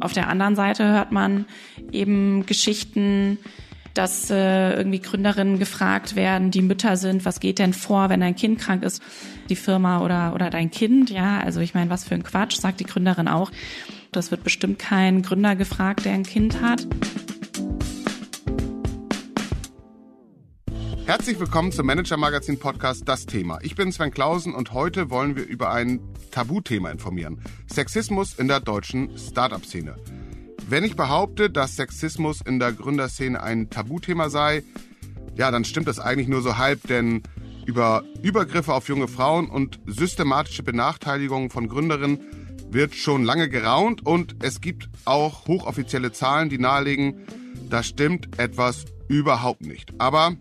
Auf der anderen Seite hört man eben Geschichten, dass äh, irgendwie Gründerinnen gefragt werden, die Mütter sind, was geht denn vor, wenn dein Kind krank ist, die Firma oder, oder dein Kind, ja, also ich meine, was für ein Quatsch, sagt die Gründerin auch. Das wird bestimmt kein Gründer gefragt, der ein Kind hat. Herzlich willkommen zum Manager Magazin Podcast Das Thema. Ich bin Sven Klausen und heute wollen wir über ein Tabuthema informieren. Sexismus in der deutschen Startup-Szene. Wenn ich behaupte, dass Sexismus in der Gründerszene ein Tabuthema sei, ja, dann stimmt das eigentlich nur so halb, denn über Übergriffe auf junge Frauen und systematische Benachteiligungen von Gründerinnen wird schon lange geraunt und es gibt auch hochoffizielle Zahlen, die nahelegen, da stimmt etwas überhaupt nicht. Aber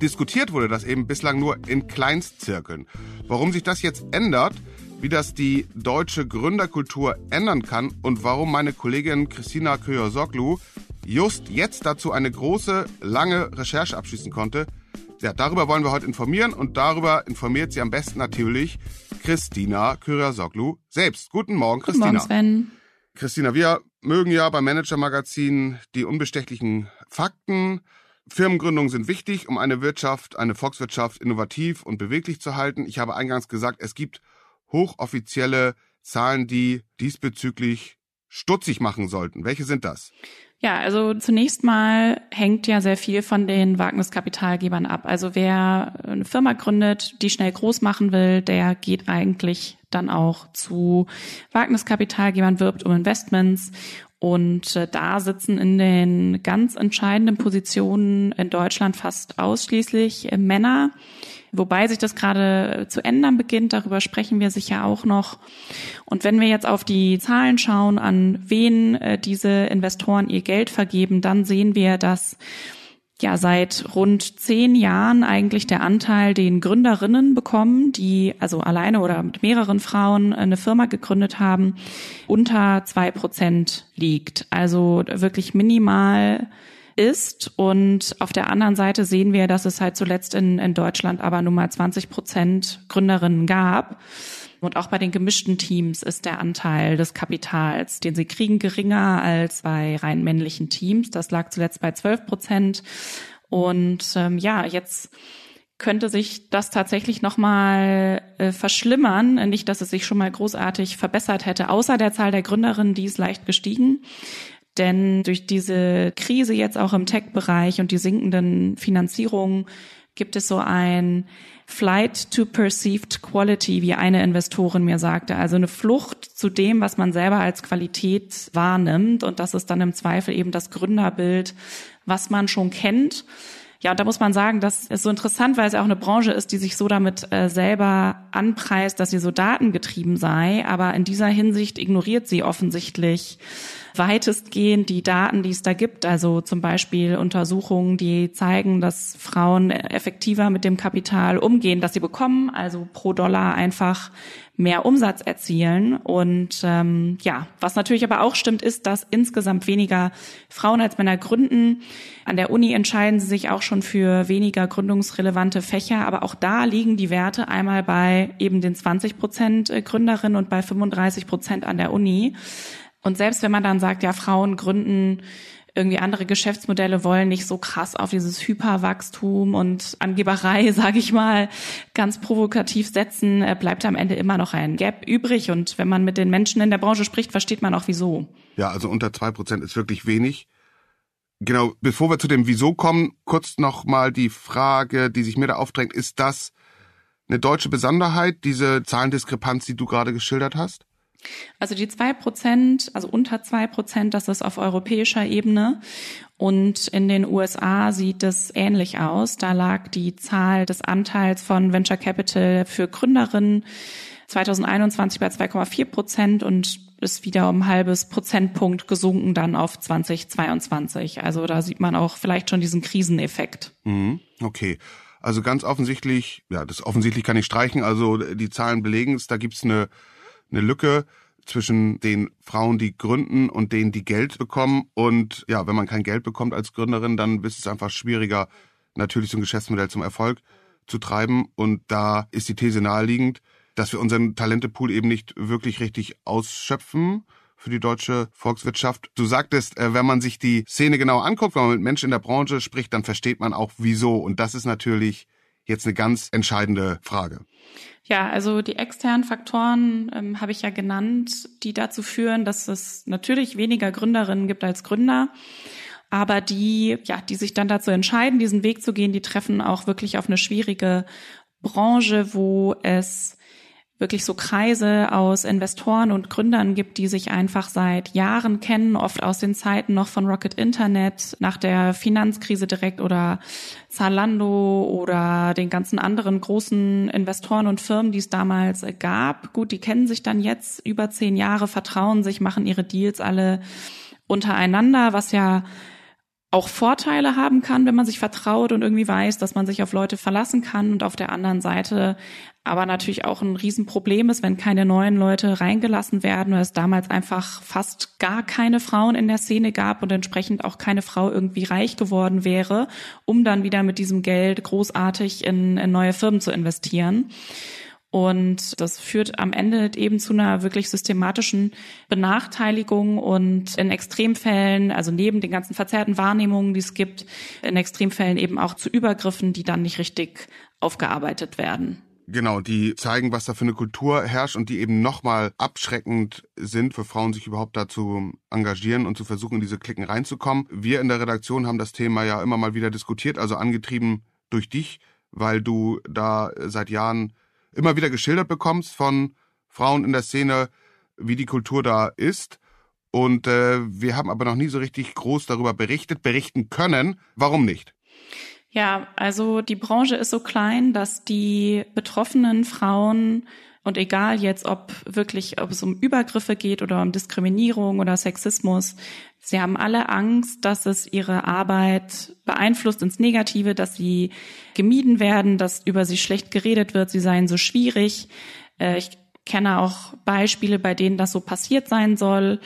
diskutiert wurde das eben bislang nur in Kleinstzirkeln. Warum sich das jetzt ändert, wie das die deutsche Gründerkultur ändern kann und warum meine Kollegin Christina Köyer-Soglu just jetzt dazu eine große, lange Recherche abschließen konnte. Ja, darüber wollen wir heute informieren und darüber informiert sie am besten natürlich Christina Köyer-Soglu selbst. Guten Morgen, Christina. Guten Morgen, Sven. Christina, wir mögen ja beim Manager Magazin die unbestechlichen Fakten. Firmengründungen sind wichtig, um eine Wirtschaft, eine Volkswirtschaft innovativ und beweglich zu halten. Ich habe eingangs gesagt, es gibt hochoffizielle Zahlen, die diesbezüglich stutzig machen sollten. Welche sind das? Ja, also zunächst mal hängt ja sehr viel von den Wagniskapitalgebern ab. Also wer eine Firma gründet, die schnell groß machen will, der geht eigentlich dann auch zu Wagniskapitalgebern, wirbt um Investments. Und äh, da sitzen in den ganz entscheidenden Positionen in Deutschland fast ausschließlich äh, Männer. Wobei sich das gerade zu ändern beginnt, darüber sprechen wir sicher auch noch. Und wenn wir jetzt auf die Zahlen schauen, an wen äh, diese Investoren ihr Geld vergeben, dann sehen wir, dass ja seit rund zehn Jahren eigentlich der Anteil, den Gründerinnen bekommen, die also alleine oder mit mehreren Frauen eine Firma gegründet haben, unter zwei Prozent liegt. Also wirklich minimal ist. Und auf der anderen Seite sehen wir, dass es halt zuletzt in, in Deutschland aber nun mal 20 Prozent Gründerinnen gab. Und auch bei den gemischten Teams ist der Anteil des Kapitals, den sie kriegen, geringer als bei rein männlichen Teams. Das lag zuletzt bei 12 Prozent. Und ähm, ja, jetzt könnte sich das tatsächlich nochmal äh, verschlimmern. Nicht, dass es sich schon mal großartig verbessert hätte, außer der Zahl der Gründerinnen, die ist leicht gestiegen. Denn durch diese Krise jetzt auch im Tech-Bereich und die sinkenden Finanzierungen gibt es so ein Flight to Perceived Quality, wie eine Investorin mir sagte. Also eine Flucht zu dem, was man selber als Qualität wahrnimmt. Und das ist dann im Zweifel eben das Gründerbild, was man schon kennt. Ja, und da muss man sagen, das ist so interessant, weil es ja auch eine Branche ist, die sich so damit äh, selber anpreist, dass sie so datengetrieben sei. Aber in dieser Hinsicht ignoriert sie offensichtlich weitestgehend die Daten, die es da gibt. Also zum Beispiel Untersuchungen, die zeigen, dass Frauen effektiver mit dem Kapital umgehen, das sie bekommen, also pro Dollar einfach mehr Umsatz erzielen. Und ähm, ja, was natürlich aber auch stimmt, ist, dass insgesamt weniger Frauen als Männer gründen. An der Uni entscheiden sie sich auch schon für weniger gründungsrelevante Fächer, aber auch da liegen die Werte einmal bei eben den 20 Prozent Gründerinnen und bei 35 Prozent an der Uni. Und selbst wenn man dann sagt, ja, Frauen gründen irgendwie andere Geschäftsmodelle wollen nicht so krass auf dieses Hyperwachstum und Angeberei, sage ich mal, ganz provokativ setzen, äh, bleibt am Ende immer noch ein Gap übrig. Und wenn man mit den Menschen in der Branche spricht, versteht man auch wieso. Ja, also unter zwei Prozent ist wirklich wenig. Genau, bevor wir zu dem Wieso kommen, kurz noch mal die Frage, die sich mir da aufdrängt, ist das eine deutsche Besonderheit, diese Zahlendiskrepanz, die du gerade geschildert hast? Also die zwei Prozent, also unter zwei Prozent, das ist auf europäischer Ebene. Und in den USA sieht es ähnlich aus. Da lag die Zahl des Anteils von Venture Capital für Gründerinnen 2021 bei 2,4 Prozent und ist wieder um ein halbes Prozentpunkt gesunken dann auf 2022. Also da sieht man auch vielleicht schon diesen Kriseneffekt. Mhm, okay. Also ganz offensichtlich, ja, das offensichtlich kann ich streichen, also die Zahlen belegen es, da gibt's eine eine Lücke zwischen den Frauen, die gründen und denen, die Geld bekommen. Und ja, wenn man kein Geld bekommt als Gründerin, dann ist es einfach schwieriger, natürlich so ein Geschäftsmodell zum Erfolg zu treiben. Und da ist die These naheliegend, dass wir unseren Talentepool eben nicht wirklich richtig ausschöpfen für die deutsche Volkswirtschaft. Du sagtest, äh, wenn man sich die Szene genau anguckt, wenn man mit Menschen in der Branche spricht, dann versteht man auch wieso. Und das ist natürlich jetzt eine ganz entscheidende Frage. Ja, also die externen Faktoren ähm, habe ich ja genannt, die dazu führen, dass es natürlich weniger Gründerinnen gibt als Gründer. Aber die, ja, die sich dann dazu entscheiden, diesen Weg zu gehen, die treffen auch wirklich auf eine schwierige Branche, wo es wirklich so Kreise aus Investoren und Gründern gibt, die sich einfach seit Jahren kennen, oft aus den Zeiten noch von Rocket Internet, nach der Finanzkrise direkt oder Zalando oder den ganzen anderen großen Investoren und Firmen, die es damals gab. Gut, die kennen sich dann jetzt über zehn Jahre, vertrauen sich, machen ihre Deals alle untereinander, was ja auch Vorteile haben kann, wenn man sich vertraut und irgendwie weiß, dass man sich auf Leute verlassen kann und auf der anderen Seite aber natürlich auch ein Riesenproblem ist, wenn keine neuen Leute reingelassen werden oder es damals einfach fast gar keine Frauen in der Szene gab und entsprechend auch keine Frau irgendwie reich geworden wäre, um dann wieder mit diesem Geld großartig in, in neue Firmen zu investieren. Und das führt am Ende eben zu einer wirklich systematischen Benachteiligung und in Extremfällen, also neben den ganzen verzerrten Wahrnehmungen, die es gibt, in Extremfällen eben auch zu Übergriffen, die dann nicht richtig aufgearbeitet werden. Genau, die zeigen, was da für eine Kultur herrscht und die eben nochmal abschreckend sind für Frauen, sich überhaupt dazu engagieren und zu versuchen, in diese Klicken reinzukommen. Wir in der Redaktion haben das Thema ja immer mal wieder diskutiert, also angetrieben durch dich, weil du da seit Jahren immer wieder geschildert bekommst von Frauen in der Szene, wie die Kultur da ist. Und äh, wir haben aber noch nie so richtig groß darüber berichtet, berichten können. Warum nicht? Ja, also die Branche ist so klein, dass die betroffenen Frauen und egal jetzt, ob wirklich, ob es um Übergriffe geht oder um Diskriminierung oder Sexismus, sie haben alle Angst, dass es ihre Arbeit beeinflusst ins Negative, dass sie gemieden werden, dass über sie schlecht geredet wird, sie seien so schwierig. Äh, ich kenne auch Beispiele, bei denen das so passiert sein soll,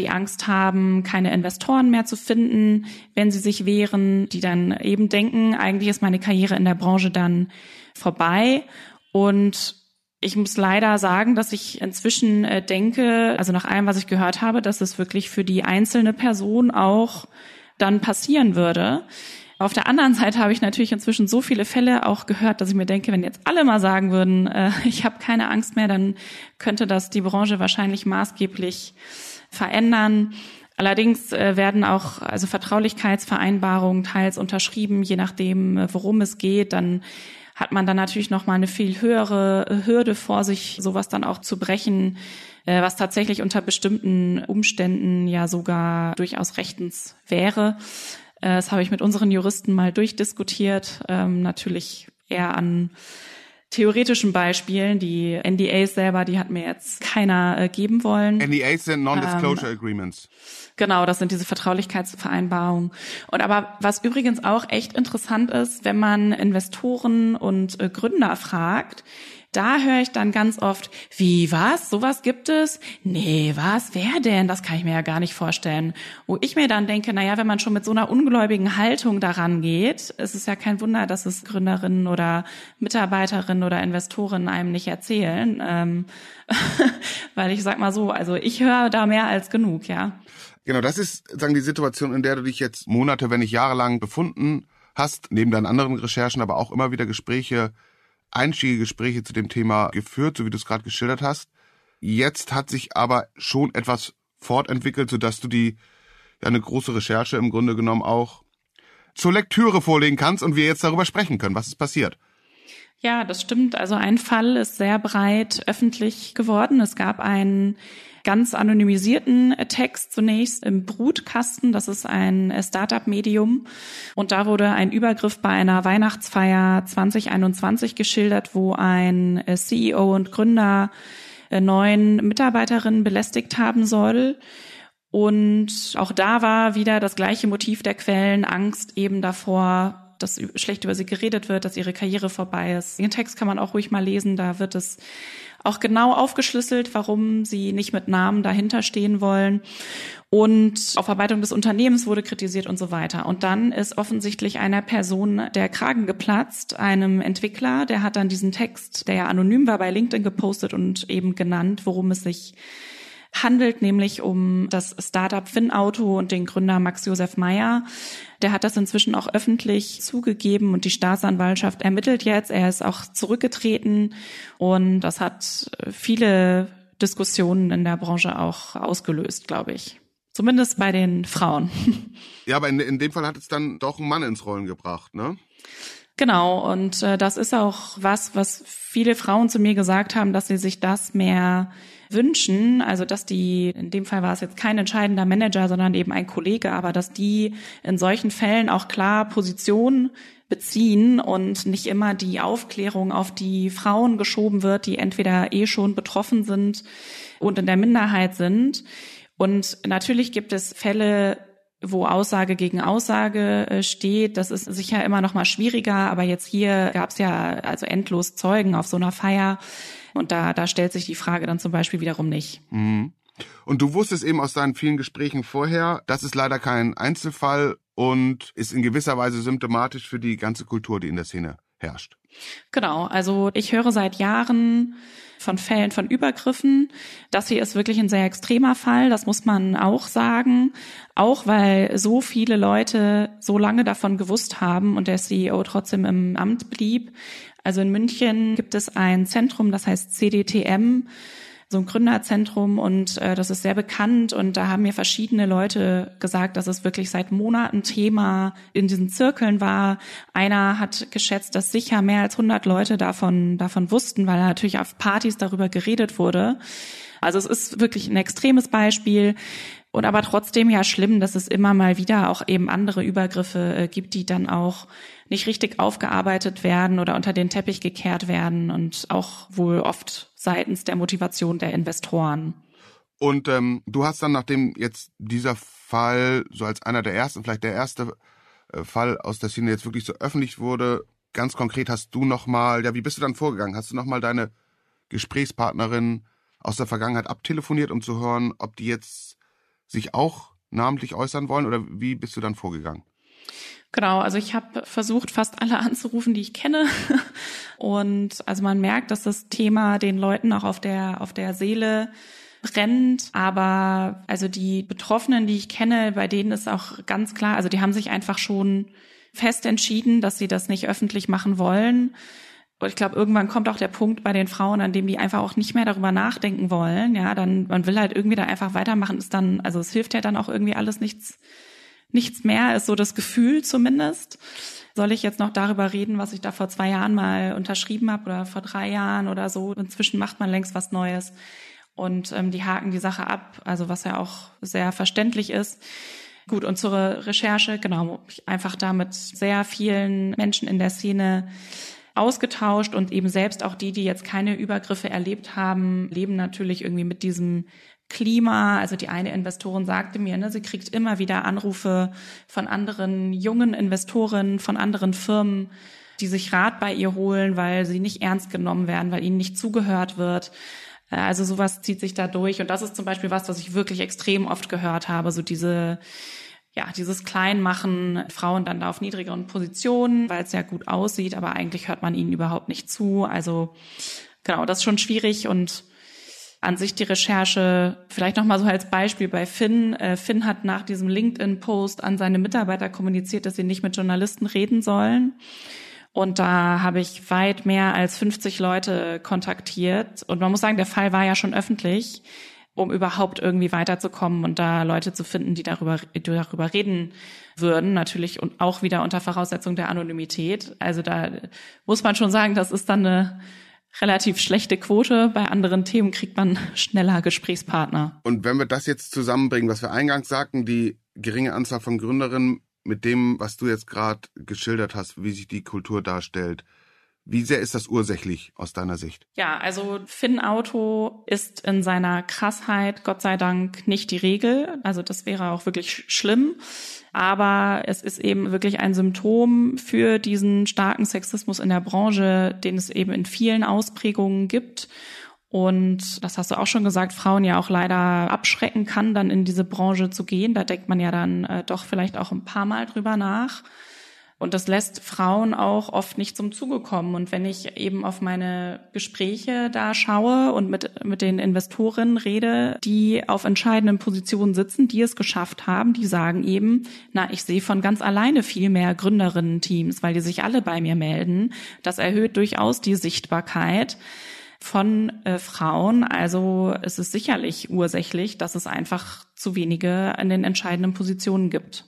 die Angst haben, keine Investoren mehr zu finden, wenn sie sich wehren, die dann eben denken, eigentlich ist meine Karriere in der Branche dann vorbei. Und ich muss leider sagen, dass ich inzwischen äh, denke, also nach allem, was ich gehört habe, dass es wirklich für die einzelne Person auch dann passieren würde. Auf der anderen Seite habe ich natürlich inzwischen so viele Fälle auch gehört, dass ich mir denke, wenn jetzt alle mal sagen würden, äh, ich habe keine Angst mehr, dann könnte das die Branche wahrscheinlich maßgeblich verändern. Allerdings äh, werden auch also Vertraulichkeitsvereinbarungen teils unterschrieben, je nachdem, worum es geht. Dann hat man dann natürlich noch mal eine viel höhere Hürde vor sich, sowas dann auch zu brechen, äh, was tatsächlich unter bestimmten Umständen ja sogar durchaus rechtens wäre. Äh, das habe ich mit unseren Juristen mal durchdiskutiert, ähm, natürlich eher an theoretischen Beispielen. Die NDAs selber, die hat mir jetzt keiner äh, geben wollen. NDAs sind Non-Disclosure ähm, Agreements. Genau, das sind diese Vertraulichkeitsvereinbarungen. Und aber was übrigens auch echt interessant ist, wenn man Investoren und äh, Gründer fragt, da höre ich dann ganz oft, wie, was? Sowas gibt es? Nee, was? Wer denn? Das kann ich mir ja gar nicht vorstellen. Wo ich mir dann denke, naja, wenn man schon mit so einer ungläubigen Haltung daran geht, ist es ja kein Wunder, dass es Gründerinnen oder Mitarbeiterinnen oder Investoren einem nicht erzählen. Ähm, weil ich sag mal so, also ich höre da mehr als genug, ja. Genau, das ist sagen die Situation, in der du dich jetzt Monate, wenn nicht jahrelang befunden hast, neben deinen anderen Recherchen, aber auch immer wieder Gespräche, einstiegige Gespräche zu dem Thema geführt, so wie du es gerade geschildert hast. Jetzt hat sich aber schon etwas fortentwickelt, sodass du die ja eine große Recherche im Grunde genommen auch zur Lektüre vorlegen kannst und wir jetzt darüber sprechen können, was ist passiert. Ja, das stimmt. Also ein Fall ist sehr breit öffentlich geworden. Es gab einen ganz anonymisierten Text zunächst im Brutkasten. Das ist ein Startup-Medium. Und da wurde ein Übergriff bei einer Weihnachtsfeier 2021 geschildert, wo ein CEO und Gründer äh, neun Mitarbeiterinnen belästigt haben soll. Und auch da war wieder das gleiche Motiv der Quellen, Angst eben davor, dass schlecht über sie geredet wird, dass ihre Karriere vorbei ist. Den Text kann man auch ruhig mal lesen, da wird es auch genau aufgeschlüsselt, warum sie nicht mit Namen dahinter stehen wollen. Und Aufarbeitung des Unternehmens wurde kritisiert und so weiter. Und dann ist offensichtlich einer Person der Kragen geplatzt, einem Entwickler, der hat dann diesen Text, der ja anonym war, bei LinkedIn gepostet und eben genannt, worum es sich handelt, nämlich um das Startup Finnauto und den Gründer Max Josef Meyer. Der hat das inzwischen auch öffentlich zugegeben und die Staatsanwaltschaft ermittelt jetzt. Er ist auch zurückgetreten und das hat viele Diskussionen in der Branche auch ausgelöst, glaube ich. Zumindest bei den Frauen. Ja, aber in, in dem Fall hat es dann doch einen Mann ins Rollen gebracht, ne? Genau, und äh, das ist auch was, was viele Frauen zu mir gesagt haben, dass sie sich das mehr wünschen, also dass die, in dem Fall war es jetzt kein entscheidender Manager, sondern eben ein Kollege, aber dass die in solchen Fällen auch klar Position beziehen und nicht immer die Aufklärung auf die Frauen geschoben wird, die entweder eh schon betroffen sind und in der Minderheit sind. Und natürlich gibt es Fälle, wo Aussage gegen Aussage äh, steht. Das ist sicher immer noch mal schwieriger, aber jetzt hier gab es ja also endlos Zeugen auf so einer Feier und da, da stellt sich die Frage dann zum Beispiel wiederum nicht. Mhm. Und du wusstest eben aus deinen vielen Gesprächen vorher, das ist leider kein Einzelfall und ist in gewisser Weise symptomatisch für die ganze Kultur, die in der Szene herrscht. Genau, also ich höre seit Jahren von Fällen von Übergriffen. Das hier ist wirklich ein sehr extremer Fall, das muss man auch sagen. Auch weil so viele Leute so lange davon gewusst haben und der CEO trotzdem im Amt blieb. Also in München gibt es ein Zentrum, das heißt CDTM, so ein Gründerzentrum und äh, das ist sehr bekannt und da haben mir verschiedene Leute gesagt, dass es wirklich seit Monaten Thema in diesen Zirkeln war. Einer hat geschätzt, dass sicher mehr als 100 Leute davon davon wussten, weil natürlich auf Partys darüber geredet wurde. Also es ist wirklich ein extremes Beispiel. Und aber trotzdem ja schlimm, dass es immer mal wieder auch eben andere Übergriffe äh, gibt, die dann auch nicht richtig aufgearbeitet werden oder unter den Teppich gekehrt werden und auch wohl oft seitens der Motivation der Investoren. Und ähm, du hast dann, nachdem jetzt dieser Fall so als einer der ersten, vielleicht der erste äh, Fall aus der Szene jetzt wirklich so öffentlich wurde, ganz konkret hast du nochmal, ja, wie bist du dann vorgegangen? Hast du nochmal deine Gesprächspartnerin aus der Vergangenheit abtelefoniert, um zu hören, ob die jetzt sich auch namentlich äußern wollen oder wie bist du dann vorgegangen? Genau, also ich habe versucht, fast alle anzurufen, die ich kenne. Und also man merkt, dass das Thema den Leuten auch auf der, auf der Seele brennt. Aber also die Betroffenen, die ich kenne, bei denen ist auch ganz klar, also die haben sich einfach schon fest entschieden, dass sie das nicht öffentlich machen wollen. Und ich glaube, irgendwann kommt auch der Punkt bei den Frauen, an dem die einfach auch nicht mehr darüber nachdenken wollen. Ja, dann, man will halt irgendwie da einfach weitermachen, ist dann, also es hilft ja dann auch irgendwie alles nichts, nichts mehr, ist so das Gefühl zumindest. Soll ich jetzt noch darüber reden, was ich da vor zwei Jahren mal unterschrieben habe oder vor drei Jahren oder so? Inzwischen macht man längst was Neues. Und ähm, die haken die Sache ab, also was ja auch sehr verständlich ist. Gut, und zur Recherche, genau, einfach da mit sehr vielen Menschen in der Szene ausgetauscht und eben selbst auch die, die jetzt keine Übergriffe erlebt haben, leben natürlich irgendwie mit diesem Klima. Also die eine Investorin sagte mir, ne, sie kriegt immer wieder Anrufe von anderen jungen Investoren, von anderen Firmen, die sich Rat bei ihr holen, weil sie nicht ernst genommen werden, weil ihnen nicht zugehört wird. Also sowas zieht sich da durch. Und das ist zum Beispiel was, was ich wirklich extrem oft gehört habe. So diese ja, dieses Kleinmachen, Frauen dann da auf niedrigeren Positionen, weil es ja gut aussieht, aber eigentlich hört man ihnen überhaupt nicht zu. Also genau, das ist schon schwierig und an sich die Recherche, vielleicht nochmal so als Beispiel bei Finn. Äh, Finn hat nach diesem LinkedIn-Post an seine Mitarbeiter kommuniziert, dass sie nicht mit Journalisten reden sollen. Und da habe ich weit mehr als 50 Leute kontaktiert. Und man muss sagen, der Fall war ja schon öffentlich um überhaupt irgendwie weiterzukommen und da Leute zu finden, die darüber, die darüber reden würden, natürlich und auch wieder unter Voraussetzung der Anonymität. Also da muss man schon sagen, das ist dann eine relativ schlechte Quote. Bei anderen Themen kriegt man schneller Gesprächspartner. Und wenn wir das jetzt zusammenbringen, was wir eingangs sagten, die geringe Anzahl von Gründerinnen mit dem, was du jetzt gerade geschildert hast, wie sich die Kultur darstellt, Wie sehr ist das ursächlich aus deiner Sicht? Ja, also Finn Auto ist in seiner Krassheit Gott sei Dank nicht die Regel. Also das wäre auch wirklich schlimm. Aber es ist eben wirklich ein Symptom für diesen starken Sexismus in der Branche, den es eben in vielen Ausprägungen gibt. Und das hast du auch schon gesagt, Frauen ja auch leider abschrecken kann, dann in diese Branche zu gehen. Da denkt man ja dann äh, doch vielleicht auch ein paar Mal drüber nach. Und das lässt Frauen auch oft nicht zum Zuge kommen. Und wenn ich eben auf meine Gespräche da schaue und mit, mit den Investorinnen rede, die auf entscheidenden Positionen sitzen, die es geschafft haben, die sagen eben, na, ich sehe von ganz alleine viel mehr Gründerinnen-Teams, weil die sich alle bei mir melden. Das erhöht durchaus die Sichtbarkeit von äh, Frauen. Also es ist sicherlich ursächlich, dass es einfach zu wenige in den entscheidenden Positionen gibt.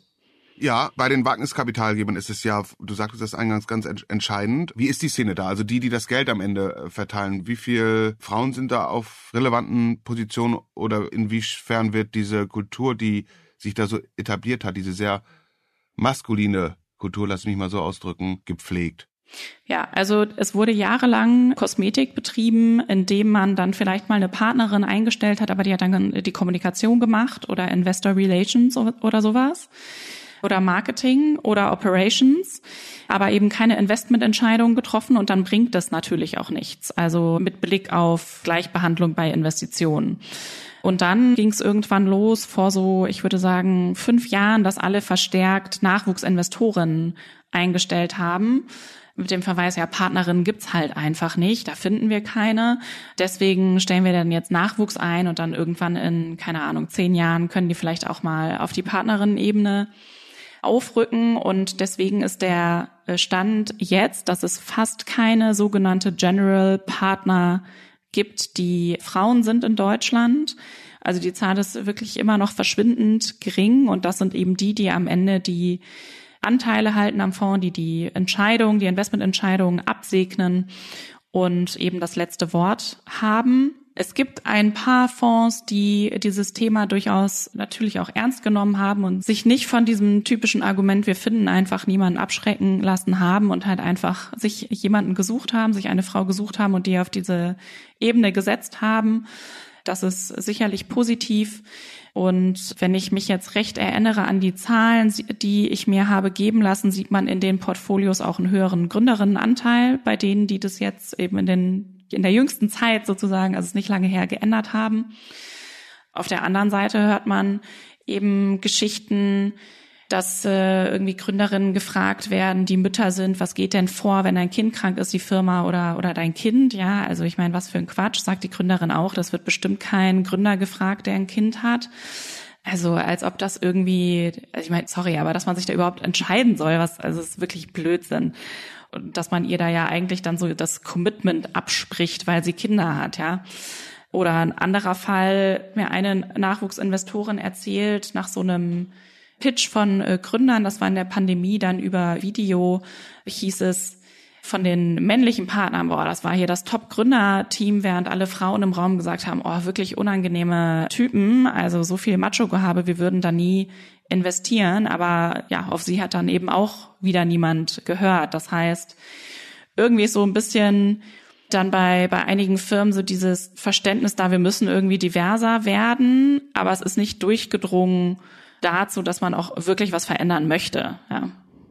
Ja, bei den Wagniskapitalgebern ist es ja, du sagtest das eingangs ganz entscheidend. Wie ist die Szene da? Also die, die das Geld am Ende äh, verteilen, wie viele Frauen sind da auf relevanten Positionen oder inwiefern wird diese Kultur, die sich da so etabliert hat, diese sehr maskuline Kultur, lass mich mal so ausdrücken, gepflegt? Ja, also es wurde jahrelang Kosmetik betrieben, indem man dann vielleicht mal eine Partnerin eingestellt hat, aber die hat dann die Kommunikation gemacht oder Investor Relations oder sowas oder Marketing oder Operations, aber eben keine Investmententscheidung getroffen und dann bringt das natürlich auch nichts. Also mit Blick auf Gleichbehandlung bei Investitionen. Und dann ging es irgendwann los vor so, ich würde sagen, fünf Jahren, dass alle verstärkt Nachwuchsinvestoren eingestellt haben. Mit dem Verweis, ja, Partnerinnen gibt's halt einfach nicht, da finden wir keine. Deswegen stellen wir dann jetzt Nachwuchs ein und dann irgendwann in, keine Ahnung, zehn Jahren können die vielleicht auch mal auf die Partnerinnen-Ebene aufrücken und deswegen ist der äh, Stand jetzt, dass es fast keine sogenannte General Partner gibt, die Frauen sind in Deutschland. Also die Zahl ist wirklich immer noch verschwindend gering und das sind eben die, die am Ende die Anteile halten am Fonds, die die Entscheidung, die Investmententscheidungen absegnen und eben das letzte Wort haben. Es gibt ein paar Fonds, die dieses Thema durchaus natürlich auch ernst genommen haben und sich nicht von diesem typischen Argument, wir finden einfach niemanden abschrecken lassen haben und halt einfach sich jemanden gesucht haben, sich eine Frau gesucht haben und die auf diese Ebene gesetzt haben. Das ist sicherlich positiv. Und wenn ich mich jetzt recht erinnere an die Zahlen, die ich mir habe geben lassen, sieht man in den Portfolios auch einen höheren Gründerinnenanteil bei denen, die das jetzt eben in den in der jüngsten Zeit sozusagen, also es nicht lange her, geändert haben. Auf der anderen Seite hört man eben Geschichten, dass äh, irgendwie Gründerinnen gefragt werden, die Mütter sind, was geht denn vor, wenn dein Kind krank ist, die Firma oder oder dein Kind, ja, also ich meine, was für ein Quatsch, sagt die Gründerin auch, das wird bestimmt kein Gründer gefragt, der ein Kind hat. Also als ob das irgendwie, also ich meine, sorry, aber dass man sich da überhaupt entscheiden soll, was, also es ist wirklich Blödsinn dass man ihr da ja eigentlich dann so das Commitment abspricht, weil sie Kinder hat, ja. Oder ein anderer Fall, mir eine Nachwuchsinvestorin erzählt, nach so einem Pitch von äh, Gründern, das war in der Pandemie dann über Video, hieß es, von den männlichen Partnern, boah, das war hier das Top-Gründer-Team, während alle Frauen im Raum gesagt haben, oh, wirklich unangenehme Typen, also so viel Macho-Gehabe, wir würden da nie investieren. Aber ja, auf sie hat dann eben auch wieder niemand gehört. Das heißt, irgendwie ist so ein bisschen dann bei, bei einigen Firmen so dieses Verständnis da, wir müssen irgendwie diverser werden, aber es ist nicht durchgedrungen dazu, dass man auch wirklich was verändern möchte. Ja.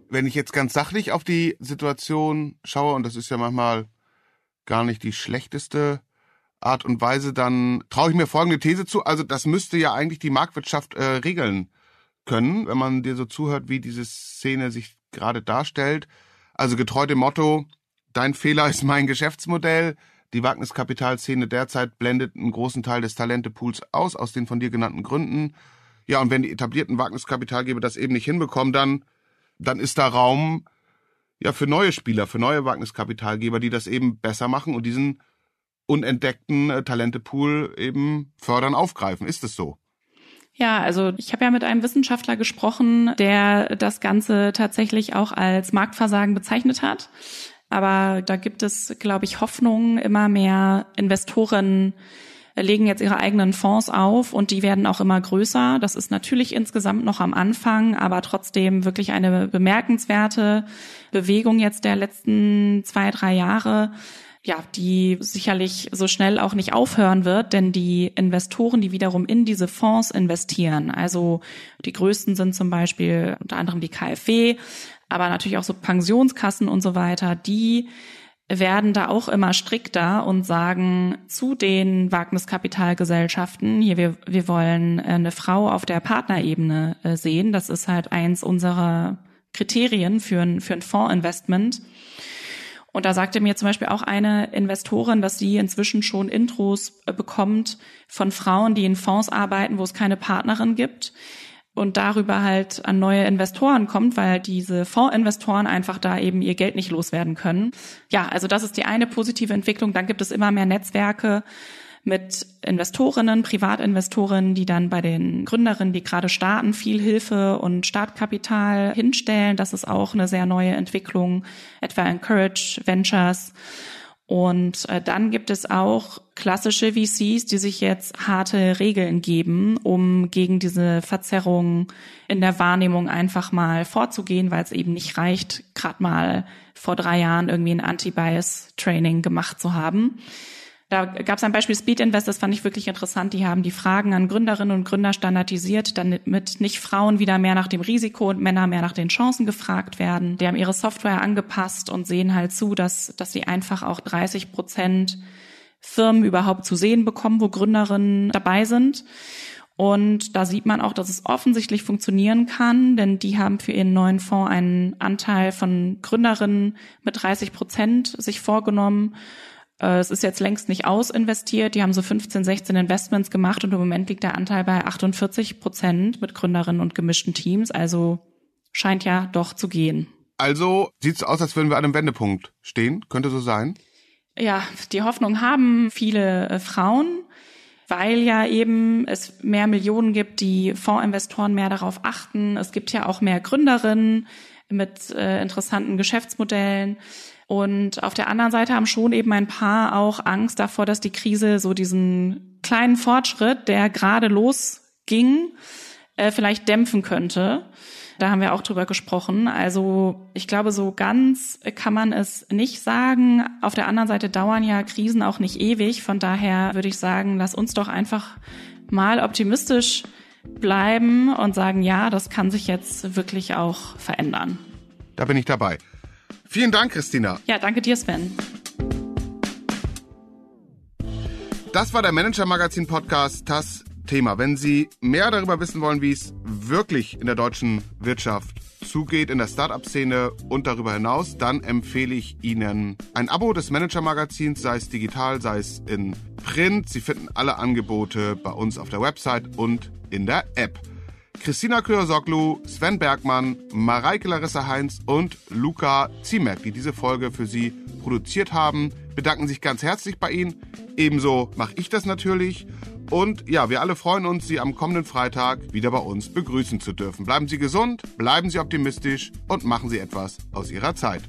Wenn ich jetzt ganz sachlich auf die Situation schaue, und das ist ja manchmal gar nicht die schlechteste Art und Weise, dann traue ich mir folgende These zu. Also das müsste ja eigentlich die Marktwirtschaft äh, regeln können, wenn man dir so zuhört, wie diese Szene sich gerade darstellt. Also getreu dem Motto, dein Fehler ist mein Geschäftsmodell. Die Wagniskapitalszene derzeit blendet einen großen Teil des Talentepools aus, aus den von dir genannten Gründen. Ja, und wenn die etablierten Wagniskapitalgeber das eben nicht hinbekommen, dann, dann ist da Raum, ja, für neue Spieler, für neue Wagniskapitalgeber, die das eben besser machen und diesen unentdeckten äh, Talentepool eben fördern, aufgreifen. Ist es so? Ja, also ich habe ja mit einem Wissenschaftler gesprochen, der das Ganze tatsächlich auch als Marktversagen bezeichnet hat. Aber da gibt es, glaube ich, Hoffnung, immer mehr Investoren legen jetzt ihre eigenen Fonds auf und die werden auch immer größer. Das ist natürlich insgesamt noch am Anfang, aber trotzdem wirklich eine bemerkenswerte Bewegung jetzt der letzten zwei, drei Jahre ja, die sicherlich so schnell auch nicht aufhören wird, denn die Investoren, die wiederum in diese Fonds investieren, also die größten sind zum Beispiel unter anderem die KfW, aber natürlich auch so Pensionskassen und so weiter, die werden da auch immer strikter und sagen zu den Wagniskapitalgesellschaften, hier, wir, wir wollen eine Frau auf der Partnerebene äh, sehen. Das ist halt eins unserer Kriterien für ein, für ein Fondsinvestment. Und da sagte mir zum Beispiel auch eine Investorin, dass sie inzwischen schon Intros äh, bekommt von Frauen, die in Fonds arbeiten, wo es keine Partnerin gibt und darüber halt an neue Investoren kommt, weil diese Fondsinvestoren einfach da eben ihr Geld nicht loswerden können. Ja, also das ist die eine positive Entwicklung. Dann gibt es immer mehr Netzwerke mit Investorinnen, Privatinvestorinnen, die dann bei den Gründerinnen, die gerade starten, viel Hilfe und Startkapital hinstellen. Das ist auch eine sehr neue Entwicklung, etwa Encourage Ventures. Und äh, dann gibt es auch klassische VCs, die sich jetzt harte Regeln geben, um gegen diese Verzerrung in der Wahrnehmung einfach mal vorzugehen, weil es eben nicht reicht, gerade mal vor drei Jahren irgendwie ein Anti-Bias-Training gemacht zu haben. Da gab es ein Beispiel Speed Invest, das fand ich wirklich interessant. Die haben die Fragen an Gründerinnen und Gründer standardisiert, damit nicht Frauen wieder mehr nach dem Risiko und Männer mehr nach den Chancen gefragt werden. Die haben ihre Software angepasst und sehen halt zu, dass, dass sie einfach auch 30 Prozent Firmen überhaupt zu sehen bekommen, wo Gründerinnen dabei sind. Und da sieht man auch, dass es offensichtlich funktionieren kann, denn die haben für ihren neuen Fonds einen Anteil von Gründerinnen mit 30 Prozent sich vorgenommen. Äh, es ist jetzt längst nicht ausinvestiert. Die haben so 15, 16 Investments gemacht und im Moment liegt der Anteil bei 48 Prozent mit Gründerinnen und gemischten Teams. Also scheint ja doch zu gehen. Also sieht es aus, als würden wir an einem Wendepunkt stehen. Könnte so sein? Ja, die Hoffnung haben viele äh, Frauen, weil ja eben es mehr Millionen gibt, die Fondsinvestoren mehr darauf achten. Es gibt ja auch mehr Gründerinnen mit äh, interessanten Geschäftsmodellen. Und auf der anderen Seite haben schon eben ein paar auch Angst davor, dass die Krise so diesen kleinen Fortschritt, der gerade losging, äh, vielleicht dämpfen könnte. Da haben wir auch drüber gesprochen. Also ich glaube, so ganz kann man es nicht sagen. Auf der anderen Seite dauern ja Krisen auch nicht ewig. Von daher würde ich sagen, lass uns doch einfach mal optimistisch bleiben und sagen, ja, das kann sich jetzt wirklich auch verändern. Da bin ich dabei. Vielen Dank, Christina. Ja, danke dir, Sven. Das war der Manager Magazin Podcast Das Thema. Wenn Sie mehr darüber wissen wollen, wie es wirklich in der deutschen Wirtschaft zugeht, in der Startup-Szene und darüber hinaus, dann empfehle ich Ihnen ein Abo des Manager Magazins, sei es digital, sei es in Print. Sie finden alle Angebote bei uns auf der Website und in der App. Christina Köhr-Soglu, Sven Bergmann, Mareike Larissa Heinz und Luca Ziemek, die diese Folge für Sie produziert haben, bedanken sich ganz herzlich bei Ihnen. Ebenso mache ich das natürlich. Und ja, wir alle freuen uns, Sie am kommenden Freitag wieder bei uns begrüßen zu dürfen. Bleiben Sie gesund, bleiben Sie optimistisch und machen Sie etwas aus Ihrer Zeit.